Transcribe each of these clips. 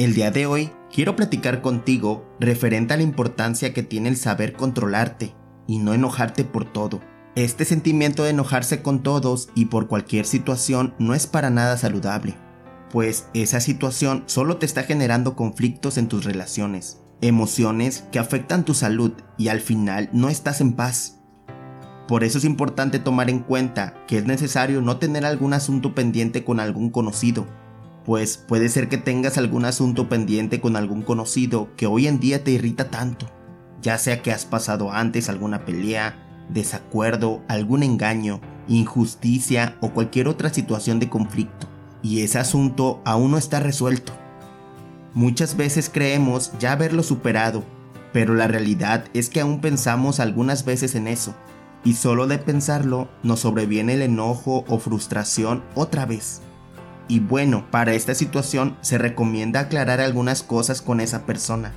El día de hoy quiero platicar contigo referente a la importancia que tiene el saber controlarte y no enojarte por todo. Este sentimiento de enojarse con todos y por cualquier situación no es para nada saludable, pues esa situación solo te está generando conflictos en tus relaciones, emociones que afectan tu salud y al final no estás en paz. Por eso es importante tomar en cuenta que es necesario no tener algún asunto pendiente con algún conocido, pues puede ser que tengas algún asunto pendiente con algún conocido que hoy en día te irrita tanto, ya sea que has pasado antes alguna pelea, desacuerdo, algún engaño, injusticia o cualquier otra situación de conflicto, y ese asunto aún no está resuelto. Muchas veces creemos ya haberlo superado, pero la realidad es que aún pensamos algunas veces en eso, y solo de pensarlo nos sobreviene el enojo o frustración otra vez. Y bueno, para esta situación se recomienda aclarar algunas cosas con esa persona.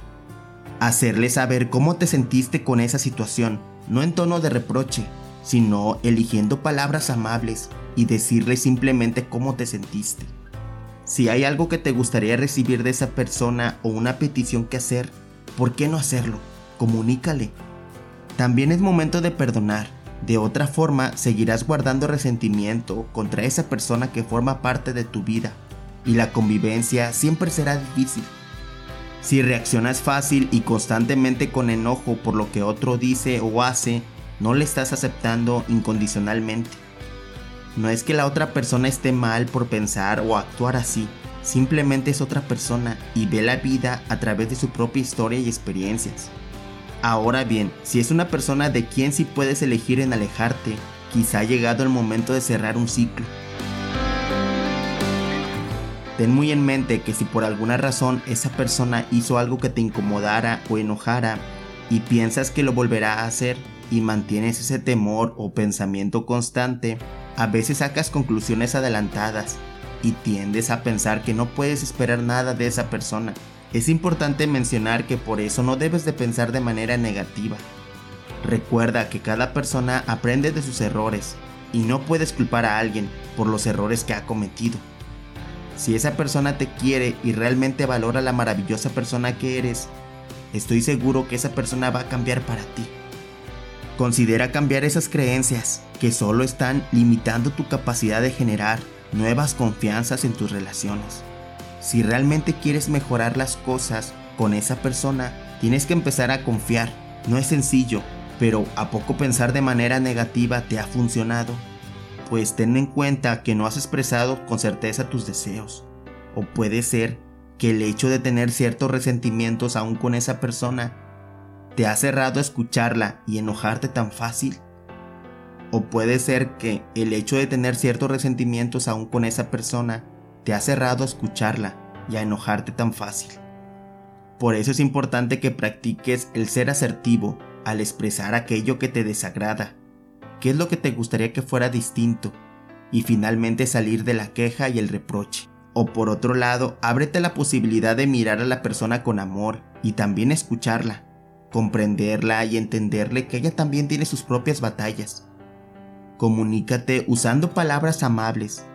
Hacerle saber cómo te sentiste con esa situación, no en tono de reproche, sino eligiendo palabras amables y decirle simplemente cómo te sentiste. Si hay algo que te gustaría recibir de esa persona o una petición que hacer, ¿por qué no hacerlo? Comunícale. También es momento de perdonar de otra forma, seguirás guardando resentimiento contra esa persona que forma parte de tu vida y la convivencia siempre será difícil. Si reaccionas fácil y constantemente con enojo por lo que otro dice o hace, no le estás aceptando incondicionalmente. No es que la otra persona esté mal por pensar o actuar así, simplemente es otra persona y ve la vida a través de su propia historia y experiencias. Ahora bien, si es una persona de quien sí puedes elegir en alejarte, quizá ha llegado el momento de cerrar un ciclo. Ten muy en mente que si por alguna razón esa persona hizo algo que te incomodara o enojara y piensas que lo volverá a hacer y mantienes ese temor o pensamiento constante, a veces sacas conclusiones adelantadas y tiendes a pensar que no puedes esperar nada de esa persona es importante mencionar que por eso no debes de pensar de manera negativa. Recuerda que cada persona aprende de sus errores y no puedes culpar a alguien por los errores que ha cometido. Si esa persona te quiere y realmente valora la maravillosa persona que eres, estoy seguro que esa persona va a cambiar para ti. Considera cambiar esas creencias que solo están limitando tu capacidad de generar nuevas confianzas en tus relaciones. Si realmente quieres mejorar las cosas con esa persona, tienes que empezar a confiar. No es sencillo, pero ¿a poco pensar de manera negativa te ha funcionado? Pues ten en cuenta que no has expresado con certeza tus deseos. O puede ser que el hecho de tener ciertos resentimientos aún con esa persona te ha cerrado a escucharla y enojarte tan fácil. O puede ser que el hecho de tener ciertos resentimientos aún con esa persona te ha cerrado a escucharla y a enojarte tan fácil. Por eso es importante que practiques el ser asertivo al expresar aquello que te desagrada, qué es lo que te gustaría que fuera distinto, y finalmente salir de la queja y el reproche. O por otro lado, ábrete la posibilidad de mirar a la persona con amor y también escucharla, comprenderla y entenderle que ella también tiene sus propias batallas. Comunícate usando palabras amables,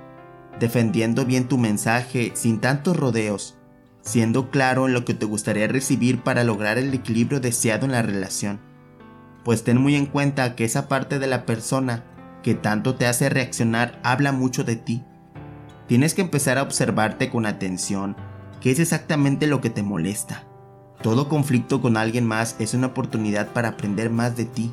defendiendo bien tu mensaje sin tantos rodeos, siendo claro en lo que te gustaría recibir para lograr el equilibrio deseado en la relación. Pues ten muy en cuenta que esa parte de la persona que tanto te hace reaccionar habla mucho de ti. Tienes que empezar a observarte con atención qué es exactamente lo que te molesta. Todo conflicto con alguien más es una oportunidad para aprender más de ti.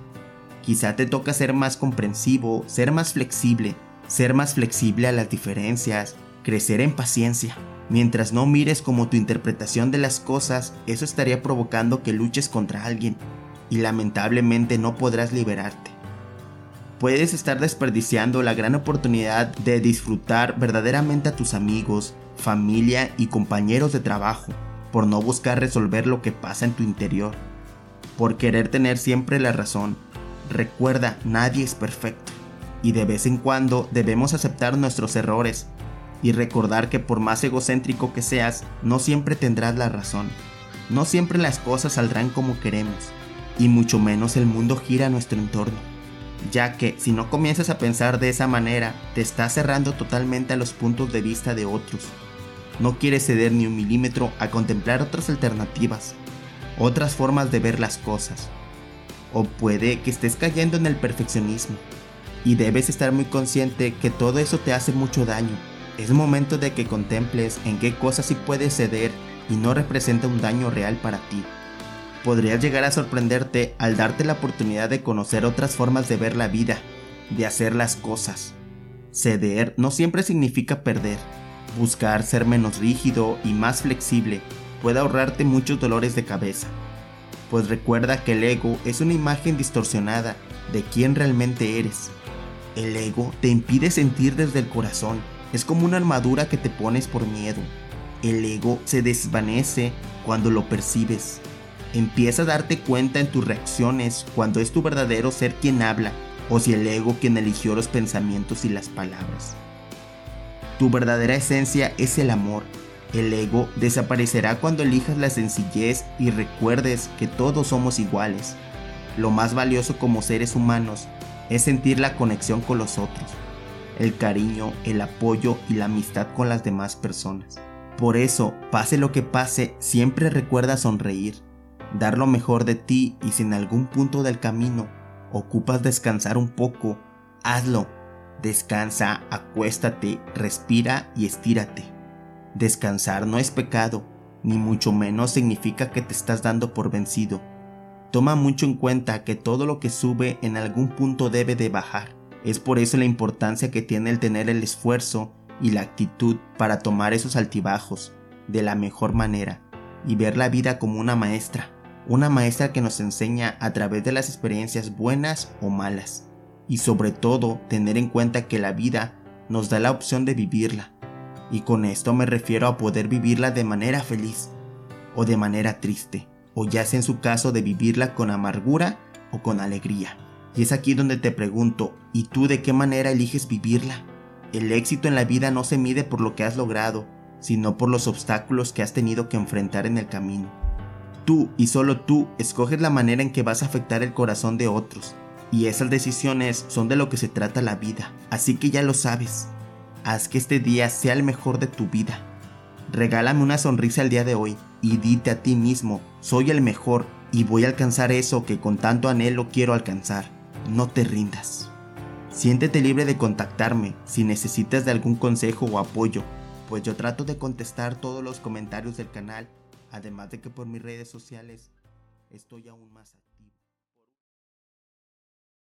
Quizá te toca ser más comprensivo, ser más flexible, ser más flexible a las diferencias, crecer en paciencia. Mientras no mires como tu interpretación de las cosas, eso estaría provocando que luches contra alguien y lamentablemente no podrás liberarte. Puedes estar desperdiciando la gran oportunidad de disfrutar verdaderamente a tus amigos, familia y compañeros de trabajo por no buscar resolver lo que pasa en tu interior, por querer tener siempre la razón. Recuerda, nadie es perfecto y de vez en cuando debemos aceptar nuestros errores y recordar que por más egocéntrico que seas, no siempre tendrás la razón. No siempre las cosas saldrán como queremos, y mucho menos el mundo gira a nuestro entorno, ya que si no comienzas a pensar de esa manera, te estás cerrando totalmente a los puntos de vista de otros. no quieres ceder ni un milímetro a contemplar otras alternativas, otras formas de ver las cosas. O puede que estés cayendo en el perfeccionismo y debes estar muy consciente que todo eso te hace mucho daño. Es momento de que contemples en qué cosas sí puedes ceder y no representa un daño real para ti. Podrías llegar a sorprenderte al darte la oportunidad de conocer otras formas de ver la vida, de hacer las cosas. Ceder no siempre significa perder. Buscar ser menos rígido y más flexible puede ahorrarte muchos dolores de cabeza. Pues recuerda que el ego es una imagen distorsionada de quién realmente eres. El ego te impide sentir desde el corazón. Es como una armadura que te pones por miedo. El ego se desvanece cuando lo percibes. Empieza a darte cuenta en tus reacciones cuando es tu verdadero ser quien habla o si el ego quien eligió los pensamientos y las palabras. Tu verdadera esencia es el amor. El ego desaparecerá cuando elijas la sencillez y recuerdes que todos somos iguales. Lo más valioso como seres humanos es sentir la conexión con los otros, el cariño, el apoyo y la amistad con las demás personas. Por eso, pase lo que pase, siempre recuerda sonreír, dar lo mejor de ti y si en algún punto del camino ocupas descansar un poco, hazlo Descansa, acuéstate, respira y estírate. Descansar no es pecado, ni mucho menos significa que te estás dando por vencido. Toma mucho en cuenta que todo lo que sube en algún punto debe de bajar. Es por eso la importancia que tiene el tener el esfuerzo y la actitud para tomar esos altibajos de la mejor manera y ver la vida como una maestra, una maestra que nos enseña a través de las experiencias buenas o malas y sobre todo tener en cuenta que la vida nos da la opción de vivirla. Y con esto me refiero a poder vivirla de manera feliz o de manera triste, o ya sea en su caso de vivirla con amargura o con alegría. Y es aquí donde te pregunto, ¿y tú de qué manera eliges vivirla? El éxito en la vida no se mide por lo que has logrado, sino por los obstáculos que has tenido que enfrentar en el camino. Tú y solo tú escoges la manera en que vas a afectar el corazón de otros, y esas decisiones son de lo que se trata la vida. Así que ya lo sabes. Haz que este día sea el mejor de tu vida. Regálame una sonrisa el día de hoy y dite a ti mismo, soy el mejor y voy a alcanzar eso que con tanto anhelo quiero alcanzar. No te rindas. Siéntete libre de contactarme si necesitas de algún consejo o apoyo, pues yo trato de contestar todos los comentarios del canal, además de que por mis redes sociales estoy aún más allá.